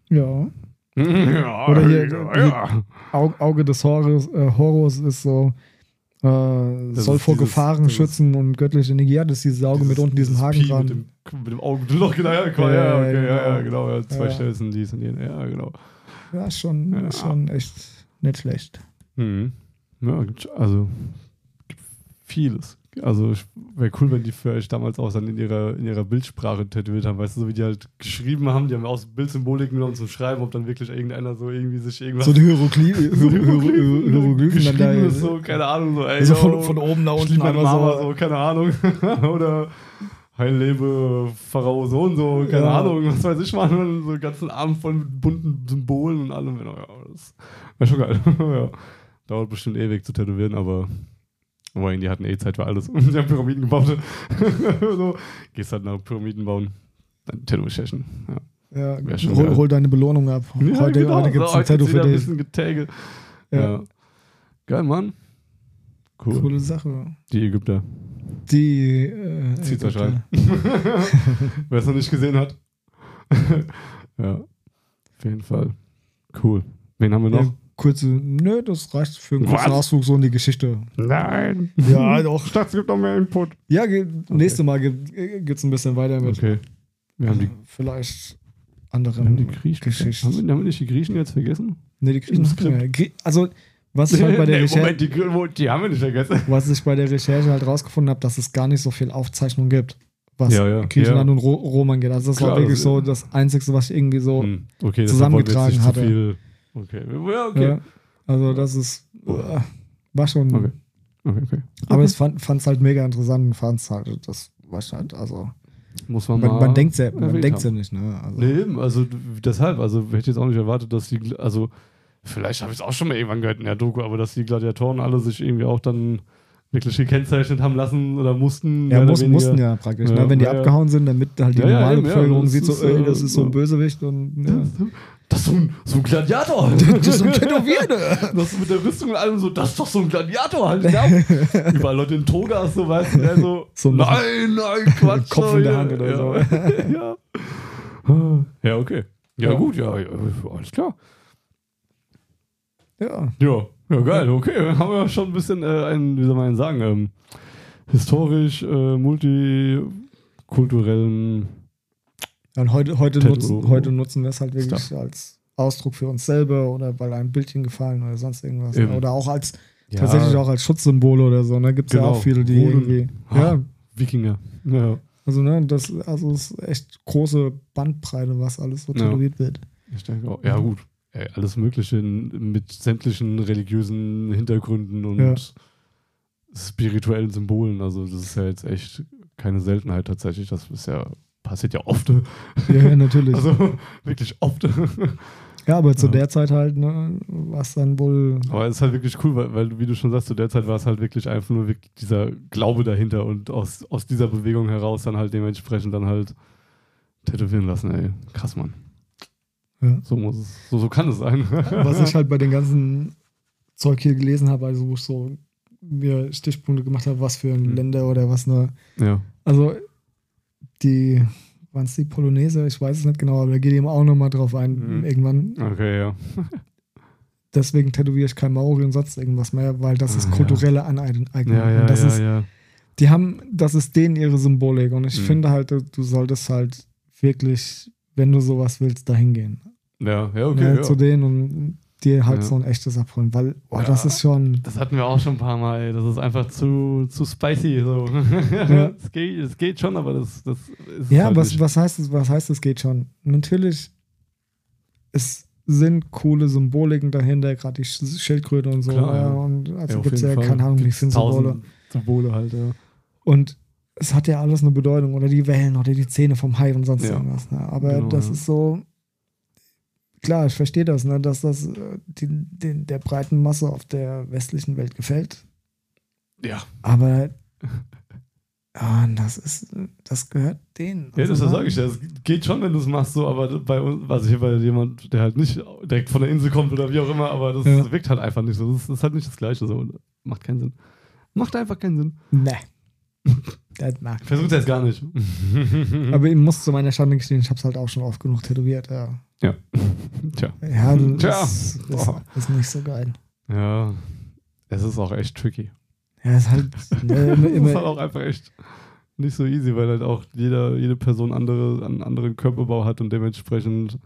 Speaker 2: Ja.
Speaker 1: Ja,
Speaker 2: Oder hier-
Speaker 1: ja.
Speaker 2: Au- Auge des Horrors, äh, Horrors ist so, äh, soll
Speaker 1: ist
Speaker 2: vor
Speaker 1: dieses-
Speaker 2: Gefahren schützen und göttliche Energie. Ja, das ist dieses Auge mit unten diesem Haken dran.
Speaker 1: Mit dem, mit dem Augenloch, genau, ja, ja,
Speaker 2: Ja,
Speaker 1: ja, okay, ja, ja,
Speaker 2: genau.
Speaker 1: genau, ja, zwei
Speaker 2: Ja.
Speaker 1: Stelzen, dies und jene, ja, genau.
Speaker 2: Ja, ist schon,
Speaker 1: Ja.
Speaker 2: ist schon echt nicht schlecht.
Speaker 1: Mhm. Ja, also gibt vieles. Also wäre cool, wenn die für euch damals auch dann in ihrer, in ihrer Bildsprache tätowiert haben, weißt du, so wie die halt geschrieben haben, die haben aus Bildsymboliken genommen zum Schreiben, ob dann wirklich irgendeiner so irgendwie sich irgendwas
Speaker 2: So die Hierogly
Speaker 1: so
Speaker 2: Hieroglyphen, Hieroglyphen dann da.
Speaker 1: ist, so, keine Ahnung, so, ey,
Speaker 2: also
Speaker 1: yo,
Speaker 2: von, von oben nach unten
Speaker 1: Mama,
Speaker 2: so.
Speaker 1: so, keine Ahnung. Oder Heil lebe Pharao so und so, keine
Speaker 2: Ja.
Speaker 1: Ahnung, was weiß ich, und so einen ganzen Arm voll mit bunten Symbolen und allem. Ja, das wäre schon geil. ja. Dauert bestimmt ewig zu tätowieren, aber Wobei, die hatten eh Zeit für alles. Und die haben Pyramiden gebaut. so, gehst halt nach Pyramiden bauen. Dann Tattoo-Session. Ja.
Speaker 2: Ja, hol, hol deine Belohnung ab.
Speaker 1: Ja,
Speaker 2: heute
Speaker 1: genau.
Speaker 2: heute gibt es
Speaker 1: so,
Speaker 2: ein Tattoo für
Speaker 1: wieder ein
Speaker 2: dich.
Speaker 1: bisschen Getäge.
Speaker 2: Ja.
Speaker 1: Ja. Geil, Mann. Cool.
Speaker 2: Coole Sache.
Speaker 1: Die Ägypter.
Speaker 2: Die äh,
Speaker 1: Zieht's euch rein. Wer es noch nicht gesehen hat. ja. Auf jeden Fall. Cool. Wen haben wir noch?
Speaker 2: Kurze, nö, das reicht für einen kurzen
Speaker 1: Was?
Speaker 2: Ausflug so in die Geschichte.
Speaker 1: Nein.
Speaker 2: Ja, doch.
Speaker 1: Ich dachte, es gibt noch mehr Input.
Speaker 2: Ja, ge nächstes Mal gibt es ein bisschen weiter mit
Speaker 1: Okay. Wir haben die,
Speaker 2: vielleicht
Speaker 1: wir haben
Speaker 2: anderen
Speaker 1: die Griechen.
Speaker 2: Geschichten.
Speaker 1: Haben wir, haben wir nicht die Griechen jetzt vergessen?
Speaker 2: Nee, die Griechen
Speaker 1: Im.
Speaker 2: Grie also, was ich halt bei der
Speaker 1: Nee,
Speaker 2: Recherche,
Speaker 1: Moment, die, die haben wir nicht vergessen.
Speaker 2: was ich bei der Recherche halt rausgefunden habe, dass es gar nicht so viel Aufzeichnung gibt, was
Speaker 1: Ja, ja.
Speaker 2: Griechenland
Speaker 1: Ja.
Speaker 2: und Ro Rom angeht. Also das war
Speaker 1: Klar,
Speaker 2: wirklich
Speaker 1: das-
Speaker 2: so das Einzige, was ich irgendwie so,
Speaker 1: Hm, okay, jetzt
Speaker 2: zusammengetragen
Speaker 1: nicht zu
Speaker 2: hatte.
Speaker 1: Viel. Okay. Ja, okay.
Speaker 2: ja, also das ist, äh, war schon,
Speaker 1: Okay. Okay, okay.
Speaker 2: aber ich fand es halt mega interessant und fand es halt, das war halt, also,
Speaker 1: Muss man,
Speaker 2: man,
Speaker 1: mal
Speaker 2: man denkt ja, man ja nicht, ne? Also,
Speaker 1: Nee, eben, also deshalb, also hätte ich jetzt auch nicht erwartet, dass die, also vielleicht habe ich es auch schon mal irgendwann gehört in der Doku, aber dass die Gladiatoren alle sich irgendwie auch dann wirklich gekennzeichnet haben lassen oder mussten.
Speaker 2: Ja, muss, mussten ja praktisch,
Speaker 1: Ja,
Speaker 2: ne? wenn die
Speaker 1: ja,
Speaker 2: abgehauen sind, damit halt die
Speaker 1: Ja, ja,
Speaker 2: normale Bevölkerung sieht so,
Speaker 1: ist,
Speaker 2: ey,
Speaker 1: äh,
Speaker 2: das ist so ein Bösewicht und ja.
Speaker 1: Das ist so ein, so ein Gladiator.
Speaker 2: Das ist so ein Tätowierter.
Speaker 1: Das mit der Rüstung und allem so, das ist doch so ein Gladiator halt. Ja. Überall Leute in Togas, so weißt du, der so,
Speaker 2: So ein-
Speaker 1: nein, nein, Quatsch.
Speaker 2: Kopf
Speaker 1: so,
Speaker 2: in der
Speaker 1: ja,
Speaker 2: Hand oder
Speaker 1: ja,
Speaker 2: so.
Speaker 1: ja. Ja, okay. Ja,
Speaker 2: Ja.
Speaker 1: gut, ja, ja, alles klar.
Speaker 2: Ja,
Speaker 1: Ja, ja, geil, okay. Dann haben wir schon ein bisschen äh, einen, wie soll man denn sagen, ähm, historisch, äh, multikulturellen.
Speaker 2: Und heute, heute, nutzen, heute nutzen wir es halt wirklich
Speaker 1: Stuff.
Speaker 2: als Ausdruck für uns selber oder weil einem Bildchen gefallen oder sonst irgendwas.
Speaker 1: Eben.
Speaker 2: Oder auch als
Speaker 1: Ja,
Speaker 2: tatsächlich auch als Schutzsymbol oder so. Ne? Gibt es ja
Speaker 1: Genau.
Speaker 2: auch viele, die
Speaker 1: Runen.
Speaker 2: irgendwie.
Speaker 1: Ha.
Speaker 2: Ja,
Speaker 1: Wikinger. Ja,
Speaker 2: also ne, das also es ist echt große Bandbreite, was alles so
Speaker 1: Ja.
Speaker 2: tätowiert wird.
Speaker 1: ich denke auch. Ja, gut. Ey, alles Mögliche mit sämtlichen religiösen Hintergründen und
Speaker 2: Ja.
Speaker 1: spirituellen Symbolen. Also, das ist ja jetzt echt keine Seltenheit tatsächlich. Das ist ja, passiert ja oft.
Speaker 2: Ja, ja natürlich.
Speaker 1: Also, wirklich oft.
Speaker 2: ja, aber zu
Speaker 1: Ja.
Speaker 2: der Zeit halt, ne, war es dann wohl.
Speaker 1: Aber es ist halt wirklich cool, weil, weil wie du schon sagst, zu der Zeit war es halt wirklich einfach nur wirklich dieser Glaube dahinter und aus, aus dieser Bewegung heraus dann halt dementsprechend dann halt tätowieren lassen, ey. Krass, Mann.
Speaker 2: Ja.
Speaker 1: So muss es, so, so kann es sein.
Speaker 2: was ich halt bei den ganzen Zeug hier gelesen habe, also wo ich so mir Stichpunkte gemacht habe, was für ein
Speaker 1: Mhm.
Speaker 2: Länder oder was eine.
Speaker 1: Ja.
Speaker 2: Also die, waren es die Polonaise? Ich weiß es nicht genau, aber da geht eben auch nochmal drauf ein
Speaker 1: Mhm.
Speaker 2: irgendwann.
Speaker 1: Okay, ja.
Speaker 2: Deswegen tätowiere ich kein Maori und sonst irgendwas mehr, weil das ist
Speaker 1: Ah, ja.
Speaker 2: kulturelle Aneignung.
Speaker 1: Ja, ja,
Speaker 2: das
Speaker 1: ja,
Speaker 2: ist,
Speaker 1: ja.
Speaker 2: die haben, das ist denen ihre Symbolik. Und ich
Speaker 1: Mhm.
Speaker 2: finde halt, du solltest halt wirklich, wenn du sowas willst, dahin gehen.
Speaker 1: Ja, ja, okay.
Speaker 2: ne,
Speaker 1: ja.
Speaker 2: Zu denen und dir halt
Speaker 1: Ja.
Speaker 2: so ein echtes abholen, weil, boah,
Speaker 1: Ja.
Speaker 2: das ist schon.
Speaker 1: Das hatten wir auch schon ein paar Mal, ey. Das ist einfach zu, zu spicy. So. es, geht, es geht schon, aber das, das ist.
Speaker 2: Ja,
Speaker 1: halt
Speaker 2: was,
Speaker 1: nicht.
Speaker 2: was heißt es, was heißt es geht schon? Natürlich, es sind coole Symboliken dahinter, gerade die Sch- Schildkröte und so.
Speaker 1: Klar,
Speaker 2: ja.
Speaker 1: ja.
Speaker 2: Und
Speaker 1: Ja,
Speaker 2: also gibt es ja
Speaker 1: Fall.
Speaker 2: keine Ahnung, wie viele Symbole.
Speaker 1: Symbole halt, ja.
Speaker 2: Und es hat ja alles eine Bedeutung. Oder die Wellen oder die Zähne vom Hai und sonst
Speaker 1: Ja.
Speaker 2: irgendwas. Ne? Aber
Speaker 1: Genau,
Speaker 2: das
Speaker 1: ja.
Speaker 2: ist so. Klar, ich verstehe das, ne? dass das äh, die, den, der breiten Masse auf der westlichen Welt gefällt.
Speaker 1: Ja,
Speaker 2: Aber ah, das ist, das gehört denen.
Speaker 1: ja das
Speaker 2: Also,
Speaker 1: sage ich ja. Es geht schon, wenn du es machst, so, aber bei uns, also hier bei jemand, der halt nicht direkt von der Insel kommt oder wie auch immer, aber das
Speaker 2: Ja.
Speaker 1: wirkt halt einfach nicht so. Das ist, das ist halt nicht das Gleiche so. Macht keinen Sinn. Macht einfach keinen Sinn.
Speaker 2: Nee. Das mag ich.
Speaker 1: Versucht jetzt gar nicht.
Speaker 2: Aber ich muss zu meiner Schande gestehen, ich habe es halt auch schon oft genug tätowiert. Ja,
Speaker 1: ja. Tja.
Speaker 2: ja das
Speaker 1: Tja.
Speaker 2: ist, ist, ist nicht so geil.
Speaker 1: Ja. Es ist auch echt tricky.
Speaker 2: Ja, ist halt ne, immer,
Speaker 1: Das ist halt
Speaker 2: immer,
Speaker 1: auch einfach echt nicht so easy, weil halt auch jeder, jede Person andere, einen anderen Körperbau hat und dementsprechend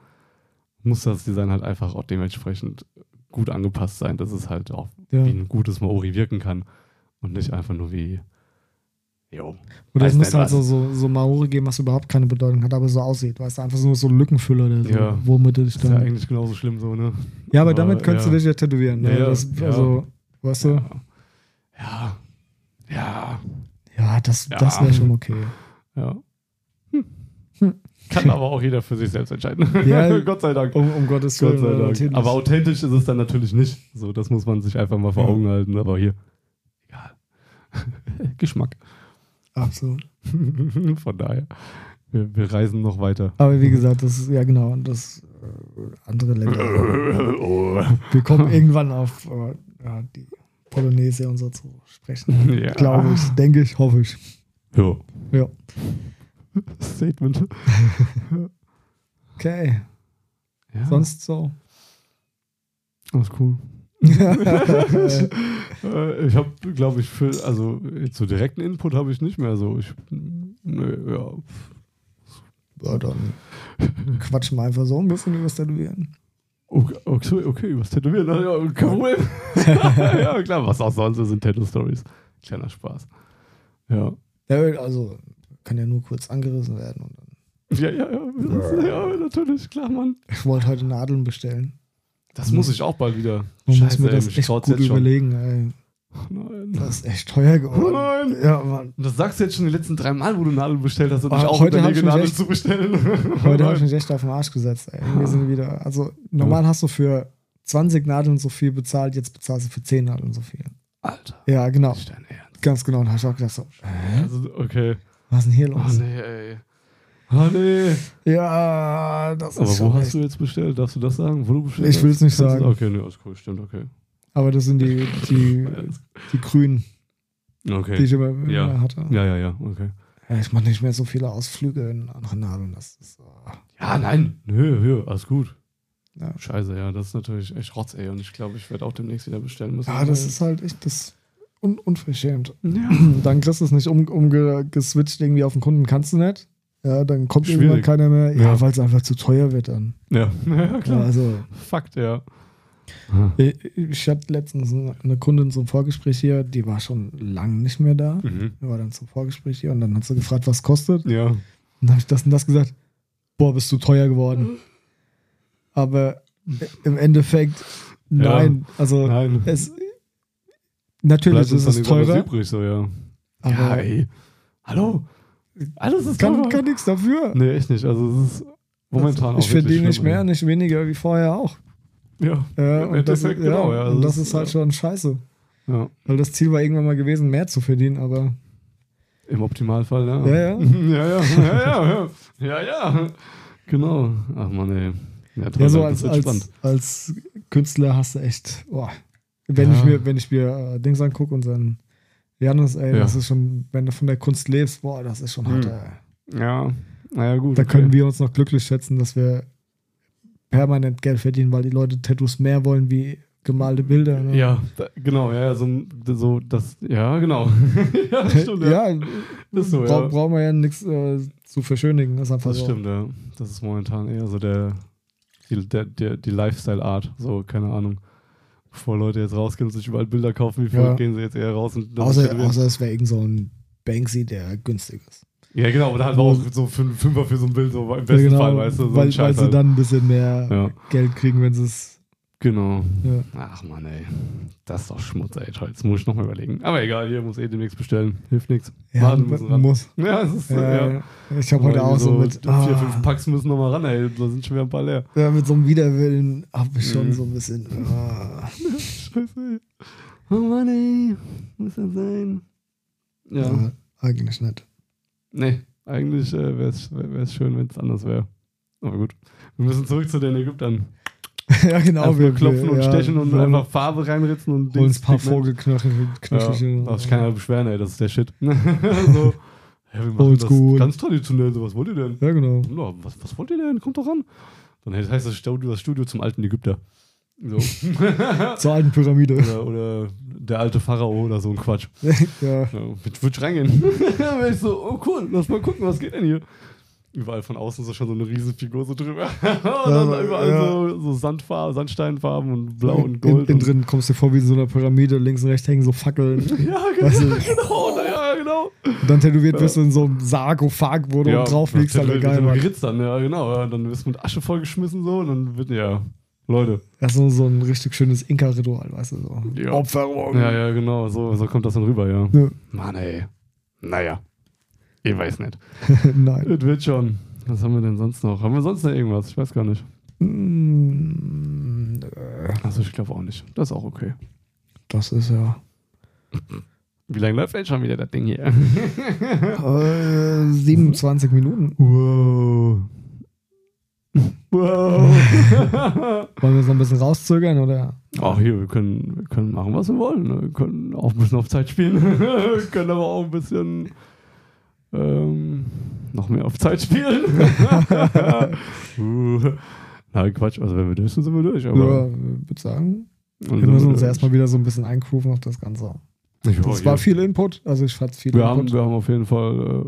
Speaker 1: muss das Design halt einfach auch dementsprechend gut angepasst sein, dass es halt auch
Speaker 2: ja.
Speaker 1: wie ein gutes Maori wirken kann und nicht einfach nur wie jo.
Speaker 2: Oder es
Speaker 1: nicht
Speaker 2: halt so, so, so Maori geben, was überhaupt keine Bedeutung hat, aber so aussieht. Weißt du, einfach nur so Lückenfüller oder so,
Speaker 1: Ja.
Speaker 2: womit du dich
Speaker 1: Ist ja
Speaker 2: dann.
Speaker 1: eigentlich genauso schlimm so, ne?
Speaker 2: Ja, aber
Speaker 1: Aber,
Speaker 2: damit könntest
Speaker 1: ja.
Speaker 2: du dich ja tätowieren. Ne?
Speaker 1: Ja,
Speaker 2: das,
Speaker 1: ja.
Speaker 2: Also, weißt du,
Speaker 1: Ja. Ja.
Speaker 2: ja, das, das wäre schon okay.
Speaker 1: Ja. Hm.
Speaker 2: Hm.
Speaker 1: Kann aber auch jeder für sich selbst entscheiden.
Speaker 2: Ja.
Speaker 1: Gott sei Dank.
Speaker 2: Um, um Gottes
Speaker 1: Gott
Speaker 2: Willen.
Speaker 1: sei
Speaker 2: äh,
Speaker 1: Dank.
Speaker 2: natürlich.
Speaker 1: Aber authentisch ist es dann natürlich nicht. So, das muss man sich einfach mal vor. Augen halten. Aber hier, egal. Geschmack.
Speaker 2: Absolut.
Speaker 1: Von daher, wir, wir reisen noch weiter.
Speaker 2: Aber wie gesagt, das ist, ja genau, das äh, andere Länder.
Speaker 1: oh.
Speaker 2: Wir kommen irgendwann auf äh, ja, die Polonaise und so zu sprechen.
Speaker 1: Ja.
Speaker 2: Glaube ich, denke ich, hoffe ich.
Speaker 1: Ja.
Speaker 2: Ja.
Speaker 1: Statement.
Speaker 2: Okay,
Speaker 1: Ja,
Speaker 2: sonst so.
Speaker 1: alles cool. Ich habe, glaube ich, für, also jetzt so direkten Input habe ich nicht mehr so. Ich, nö, ja.
Speaker 2: Ja, dann quatschen wir einfach so ein bisschen über das Tätowieren.
Speaker 1: Okay, okay, okay übers Tätowieren. na Ja, kein Problem. ja, klar, was auch sonst sind Tattoo-Stories. Kleiner Spaß. Ja.
Speaker 2: Ja, also kann ja nur kurz angerissen werden. Und dann.
Speaker 1: Ja, ja, ja, ja, natürlich, klar, Mann.
Speaker 2: Ich wollte heute Nadeln bestellen.
Speaker 1: Das muss ich auch bald wieder.
Speaker 2: Man muss mir
Speaker 1: ey,
Speaker 2: das
Speaker 1: mich
Speaker 2: echt gut überlegen. Ey.
Speaker 1: Nein.
Speaker 2: Das ist echt teuer geworden.
Speaker 1: Nein.
Speaker 2: Ja, Mann.
Speaker 1: Und das sagst du jetzt schon die letzten drei Mal, wo du Nadeln bestellt hast und ich
Speaker 2: Ah,
Speaker 1: auch
Speaker 2: heute
Speaker 1: überlege, Nadeln
Speaker 2: echt-
Speaker 1: zu bestellen.
Speaker 2: Heute habe ich mich echt auf den Arsch gesetzt. Ey. Wir sind wieder, also normal hast du für 20 Nadeln so viel bezahlt, jetzt bezahlst du für 10 Nadeln so viel.
Speaker 1: Alter,
Speaker 2: Ja, genau. Ganz genau. Und da habe ich auch gedacht, so, hä?
Speaker 1: Also, okay.
Speaker 2: was ist denn hier
Speaker 1: Oh
Speaker 2: los?
Speaker 1: nee, ey. Oh nee.
Speaker 2: Ja, das
Speaker 1: Aber
Speaker 2: ist
Speaker 1: wo
Speaker 2: schon
Speaker 1: hast
Speaker 2: echt.
Speaker 1: du jetzt bestellt? Darfst du das sagen? Wo du bestellt
Speaker 2: Ich
Speaker 1: hast?
Speaker 2: will's nicht sagen.
Speaker 1: Okay, nee, ist cool, stimmt, okay.
Speaker 2: Aber das sind die, die, die Grünen, die
Speaker 1: Okay.
Speaker 2: ich immer, immer
Speaker 1: Ja.
Speaker 2: hatte.
Speaker 1: Ja, ja, ja, okay.
Speaker 2: Ja, ich mache nicht mehr so viele Ausflüge in andere Nadeln. Das ist, oh,
Speaker 1: Ja, nein. Nö, nö, alles gut.
Speaker 2: ja.
Speaker 1: Scheiße, ja, das ist natürlich echt Rotz, ey. Und ich glaube, ich werde auch demnächst wieder bestellen müssen.
Speaker 2: ja, das ist halt echt das un unverschämt.
Speaker 1: Ja.
Speaker 2: Dann kriegst du es nicht um, umgeswitcht irgendwie auf den Kunden, kannst du nicht. Ja, dann kommt
Speaker 1: Schwierig.
Speaker 2: irgendwann keiner mehr. Ja,
Speaker 1: Ja.
Speaker 2: weil es einfach zu teuer wird dann.
Speaker 1: Ja, ja
Speaker 2: Ja,
Speaker 1: klar.
Speaker 2: also,
Speaker 1: Fakt, ja.
Speaker 2: ich, ich hatte letztens eine Kundin zum Vorgespräch hier, die war schon lange nicht mehr da.
Speaker 1: Mhm.
Speaker 2: Die war dann zum Vorgespräch hier und dann hat sie gefragt, was kostet.
Speaker 1: Ja.
Speaker 2: Und dann habe ich das und das gesagt. Boah, bist du teuer geworden. Aber im Endeffekt, nein. Also,
Speaker 1: Nein.
Speaker 2: es, natürlich
Speaker 1: Bleibt
Speaker 2: ist es teurer,
Speaker 1: übrig, so, ja.
Speaker 2: aber
Speaker 1: ja, ey. Hallo? Alles ist
Speaker 2: kann,
Speaker 1: teurer.
Speaker 2: kann nichts dafür.
Speaker 1: Nee, echt nicht. Also, es ist momentan
Speaker 2: ich
Speaker 1: auch wirklich
Speaker 2: verdiene nicht mehr, nicht weniger wie vorher auch.
Speaker 1: Ja.
Speaker 2: Ja,
Speaker 1: Im
Speaker 2: und das, ja,
Speaker 1: genau, ja,
Speaker 2: und
Speaker 1: das
Speaker 2: das
Speaker 1: ist,
Speaker 2: ist halt
Speaker 1: ja.
Speaker 2: schon scheiße.
Speaker 1: ja.
Speaker 2: Weil das Ziel war irgendwann mal gewesen, mehr zu verdienen, aber
Speaker 1: Im Optimalfall, ja.
Speaker 2: Ja, ja.
Speaker 1: ja, ja, ja, ja, ja, ja. Genau. Ach man, ey. Ja, toll,
Speaker 2: ja, so als, als, als Künstler hast du echt, boah, Wenn
Speaker 1: Ja.
Speaker 2: ich mir, wenn ich mir äh, Dings angucke und dann Janis, ey,
Speaker 1: Ja.
Speaker 2: das ist schon, wenn du von der Kunst lebst, boah, das ist schon hart,
Speaker 1: Hm.
Speaker 2: ey.
Speaker 1: Ja, naja, gut.
Speaker 2: Da
Speaker 1: okay.
Speaker 2: können wir uns noch glücklich schätzen, dass wir permanent Geld verdienen, weil die Leute Tattoos mehr wollen wie gemalte Bilder. Ne?
Speaker 1: Ja, da, genau, ja, so, so das, ja, genau. ja, das stimmt, ja.
Speaker 2: ja,
Speaker 1: Ist so,
Speaker 2: bra
Speaker 1: ja.
Speaker 2: brauchen wir ja nichts äh, zu verschönigen. Das ist einfach
Speaker 1: Das
Speaker 2: so.
Speaker 1: stimmt, ja. Das ist momentan eher so der, die, der, der, die Lifestyle-Art, so, keine Ahnung. Bevor Leute jetzt rausgehen und sich überall Bilder kaufen, wie viel
Speaker 2: Ja.
Speaker 1: gehen sie jetzt eher raus und
Speaker 2: Außer, außer es wäre irgend so ein Banksy, der günstig ist.
Speaker 1: Ja, genau, oder halt
Speaker 2: Wo-
Speaker 1: auch so einen Fünfer für so ein Bild, so im besten
Speaker 2: Ja,
Speaker 1: Fall, weißt du, so
Speaker 2: genau, weil, weil sie
Speaker 1: halt.
Speaker 2: dann ein bisschen mehr
Speaker 1: Ja.
Speaker 2: Geld kriegen, wenn sie es.
Speaker 1: Genau.
Speaker 2: Ja.
Speaker 1: Ach man, ey. Das ist doch Schmutz, ey. Toll, Jetzt muss ich nochmal überlegen. Aber egal, hier muss eh demnächst bestellen. Hilft nichts.
Speaker 2: Ja,
Speaker 1: ran.
Speaker 2: muss.
Speaker 1: Ja, es ist,
Speaker 2: Ja,
Speaker 1: ja.
Speaker 2: Ich habe heute auch so mit,
Speaker 1: Vier,
Speaker 2: ah,
Speaker 1: fünf Packs müssen nochmal ran, ey. Da sind schon wieder ein paar leer.
Speaker 2: ja, mit so einem Widerwillen habe ich schon
Speaker 1: Mhm.
Speaker 2: so ein bisschen. Ah.
Speaker 1: Scheiße, ey. Oh Mann, ey. Muss das sein? Ja.
Speaker 2: Ja, eigentlich nicht.
Speaker 1: Nee, eigentlich äh, wäre es schön, wenn es anders wäre. Aber gut. Wir müssen zurück zu den Ägyptern.
Speaker 2: ja, genau.
Speaker 1: Einfach nur klopfen und
Speaker 2: ja,
Speaker 1: stechen und
Speaker 2: wir
Speaker 1: einfach Farbe reinritzen und
Speaker 2: holen uns ein paar. Vogelknöchel. Knöchelchen.
Speaker 1: Ja, darf sich keiner beschweren, ey, das ist der Shit. so, ja, wir machen das ganz traditionell, so, was wollt ihr denn?
Speaker 2: Ja, genau.
Speaker 1: Ja, was, was wollt ihr denn? Kommt doch ran. Dann heißt das Studio, das Studio zum alten Ägypter. So.
Speaker 2: Zur alten Pyramide.
Speaker 1: oder, oder der alte Pharao oder so ein Quatsch.
Speaker 2: ja.
Speaker 1: Ja, mit würde ich reingehen. Dann wäre ich so, oh cool, lass mal gucken, was geht denn hier? Überall von außen ist schon so eine Riesenfigur so drüber. und dann
Speaker 2: Ja,
Speaker 1: überall
Speaker 2: ja.
Speaker 1: so, so Sandfarben, Sandsteinfarben und blau und
Speaker 2: in,
Speaker 1: gold.
Speaker 2: in
Speaker 1: und,
Speaker 2: drin kommst du dir vor wie in so einer Pyramide, links und rechts hängen so Fackeln.
Speaker 1: ja, genau.
Speaker 2: Weißt du?
Speaker 1: genau, na, ja, genau.
Speaker 2: Und dann tätowiert wirst du in so einem Sarkophag, wo du drauf liegst, Alter,
Speaker 1: wird-
Speaker 2: geil,
Speaker 1: geritzt dann, ja, genau. Ja, dann wirst du mit Asche vollgeschmissen so und dann wird, ja, Leute.
Speaker 2: Das ist so- so ein richtig schönes Inka-Ritual, weißt du, so.
Speaker 1: Ja.
Speaker 2: Opferung.
Speaker 1: Ja, ja, genau, so, so kommt das dann rüber, ja.
Speaker 2: Ja.
Speaker 1: Mann, ey. Naja. Ich weiß nicht.
Speaker 2: Nein.
Speaker 1: Es wird schon. Was haben wir denn sonst noch? Haben wir sonst noch irgendwas? Ich weiß gar nicht.
Speaker 2: Mm, äh,
Speaker 1: Also ich glaube auch nicht. Das ist auch okay.
Speaker 2: Das ist ja.
Speaker 1: Wie lange läuft denn schon wieder das Ding hier?
Speaker 2: Äh, 27 Minuten.
Speaker 1: wow. Wow.
Speaker 2: Wollen wir es noch ein bisschen rauszögern oder?
Speaker 1: Ach hier, wir können, wir können machen, was wir wollen. ne? Wir können auch ein bisschen auf Zeit spielen. wir können aber auch ein bisschen ähm, noch mehr auf Zeit spielen. uh. Nein, Quatsch. Also wenn wir durch sind, sind wir durch.
Speaker 2: Ja,
Speaker 1: Aber
Speaker 2: ich würde sagen,
Speaker 1: Und
Speaker 2: wir müssen uns
Speaker 1: durch.
Speaker 2: erstmal wieder so ein bisschen eingrooven auf das Ganze.
Speaker 1: Ja,
Speaker 2: Das war viel Input, also ich fand viel
Speaker 1: wir haben,
Speaker 2: Input.
Speaker 1: wir haben auf jeden Fall,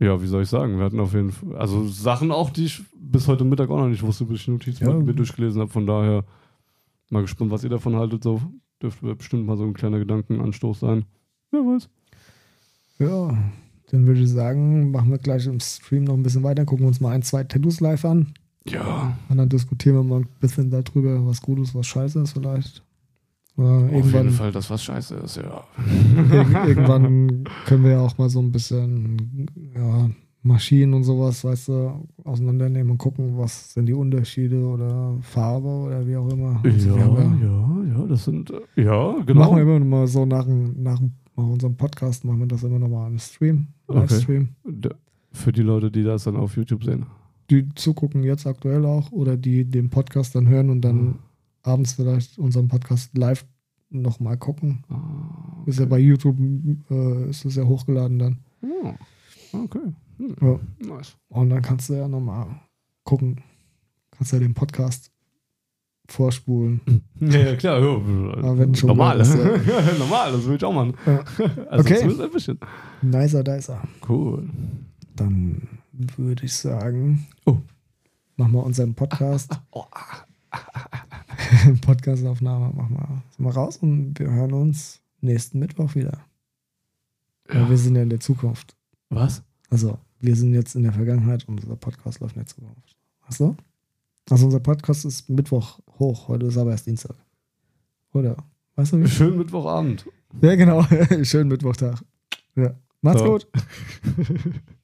Speaker 1: äh, ja, wie soll ich sagen, wir hatten auf jeden Fall, also Sachen auch, die ich bis heute Mittag auch noch nicht wusste, bis ich Notizen
Speaker 2: Ja.
Speaker 1: mir durchgelesen habe. Von daher mal gespannt, was ihr davon haltet. So dürfte bestimmt mal so ein kleiner Gedankenanstoß sein. Wer weiß.
Speaker 2: Ja, dann würde ich sagen, machen wir gleich im Stream noch ein bisschen weiter, gucken uns mal ein, zwei Tattoos live an.
Speaker 1: Ja,
Speaker 2: Und dann diskutieren wir mal ein bisschen darüber, was gut ist, was scheiße ist vielleicht. Oder
Speaker 1: auf jeden
Speaker 2: irgendwann,
Speaker 1: Fall, dass was scheiße ist, ja.
Speaker 2: irg irgendwann können wir ja auch mal so ein bisschen ja, Maschinen und sowas, weißt du, auseinandernehmen und gucken, was sind die Unterschiede oder Farbe oder wie auch immer. Also
Speaker 1: Ja,
Speaker 2: wir
Speaker 1: ja, ja, das sind, äh, ja, genau.
Speaker 2: Machen wir immer noch mal so nach, dem- nach, nach unserem Podcast, machen wir das immer noch mal im Stream,
Speaker 1: Okay.
Speaker 2: Livestream.
Speaker 1: D- Für die Leute, die das dann auf YouTube sehen.
Speaker 2: die zugucken jetzt aktuell auch oder die den Podcast dann hören und dann abends vielleicht unseren Podcast live nochmal gucken.
Speaker 1: Ah,
Speaker 2: Ist ja bei YouTube, äh, ist das ja hochgeladen dann.
Speaker 1: oh, okay. Hm.
Speaker 2: Ja.
Speaker 1: Nice.
Speaker 2: Und dann kannst du ja nochmal gucken. Kannst ja den Podcast vorspulen.
Speaker 1: Ja, ja klar. Ja,
Speaker 2: Aber wenn schon
Speaker 1: normal.
Speaker 2: was,
Speaker 1: normal, das will ich auch machen.
Speaker 2: Ja.
Speaker 1: Also
Speaker 2: Okay.
Speaker 1: ein bisschen.
Speaker 2: Nicer, dicer.
Speaker 1: Cool.
Speaker 2: Dann würde ich sagen,
Speaker 1: Oh.
Speaker 2: machen wir unseren Podcast.
Speaker 1: Oh,
Speaker 2: Podcastaufnahme machen wir, sind wir raus und wir hören uns nächsten Mittwoch wieder.
Speaker 1: Ja.
Speaker 2: Ja. Wir sind ja in der Zukunft.
Speaker 1: Was?
Speaker 2: Also, wir sind jetzt in der Vergangenheit und unser Podcast läuft in der Zukunft. Du? Also, unser Podcast ist Mittwoch hoch. Heute ist aber erst Dienstag. Oder? Weißt du wie?
Speaker 1: Schönen Mittwochabend.
Speaker 2: Ja, genau. Schönen Mittwochtag. Ja. Macht's
Speaker 1: So.
Speaker 2: gut.